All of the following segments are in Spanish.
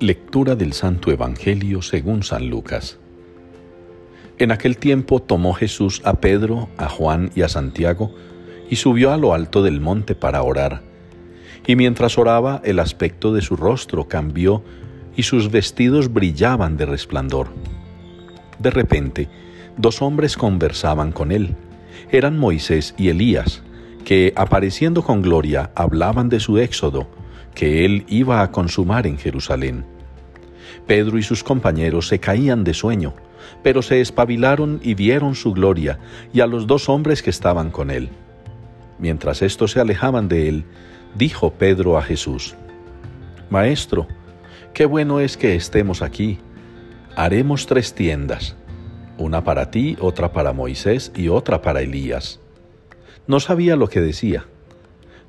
Lectura del Santo Evangelio según San Lucas. En aquel tiempo tomó Jesús a Pedro, a Juan y a Santiago, y subió a lo alto del monte para orar. Y mientras oraba, el aspecto de su rostro cambió, y sus vestidos brillaban de resplandor. De repente, dos hombres conversaban con él. Eran Moisés y Elías, que, apareciendo con gloria, hablaban de su éxodo, que él iba a consumar en Jerusalén. Pedro y sus compañeros se caían de sueño, pero se espabilaron y vieron su gloria y a los dos hombres que estaban con él. Mientras estos se alejaban de él, dijo Pedro a Jesús, Maestro, qué bueno es que estemos aquí. Haremos tres tiendas, una para ti, otra para Moisés y otra para Elías. No sabía lo que decía.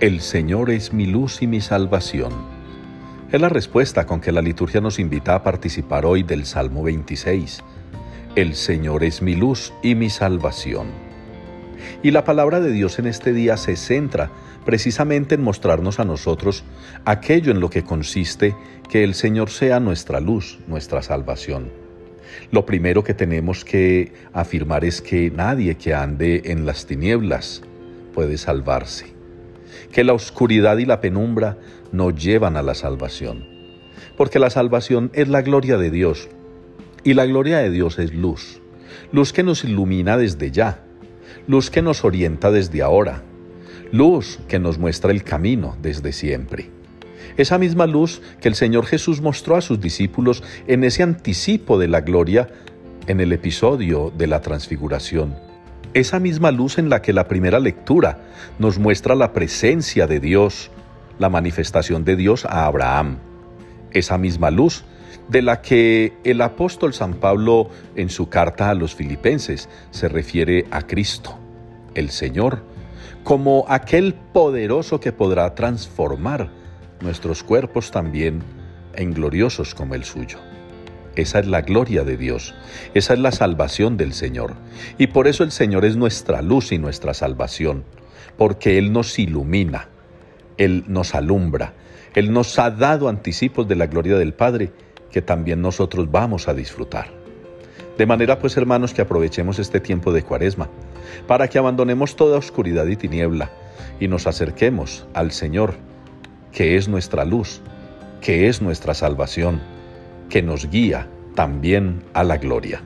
El Señor es mi luz y mi salvación. Es la respuesta con que la liturgia nos invita a participar hoy del Salmo 26. El Señor es mi luz y mi salvación. Y la palabra de Dios en este día se centra precisamente en mostrarnos a nosotros aquello en lo que consiste que el Señor sea nuestra luz, nuestra salvación. Lo primero que tenemos que afirmar es que nadie que ande en las tinieblas puede salvarse que la oscuridad y la penumbra no llevan a la salvación. Porque la salvación es la gloria de Dios y la gloria de Dios es luz, luz que nos ilumina desde ya, luz que nos orienta desde ahora, luz que nos muestra el camino desde siempre. Esa misma luz que el Señor Jesús mostró a sus discípulos en ese anticipo de la gloria en el episodio de la transfiguración esa misma luz en la que la primera lectura nos muestra la presencia de Dios, la manifestación de Dios a Abraham. Esa misma luz de la que el apóstol San Pablo en su carta a los filipenses se refiere a Cristo, el Señor, como aquel poderoso que podrá transformar nuestros cuerpos también en gloriosos como el suyo. Esa es la gloria de Dios, esa es la salvación del Señor. Y por eso el Señor es nuestra luz y nuestra salvación, porque Él nos ilumina, Él nos alumbra, Él nos ha dado anticipos de la gloria del Padre que también nosotros vamos a disfrutar. De manera pues hermanos que aprovechemos este tiempo de cuaresma, para que abandonemos toda oscuridad y tiniebla y nos acerquemos al Señor, que es nuestra luz, que es nuestra salvación que nos guía también a la gloria.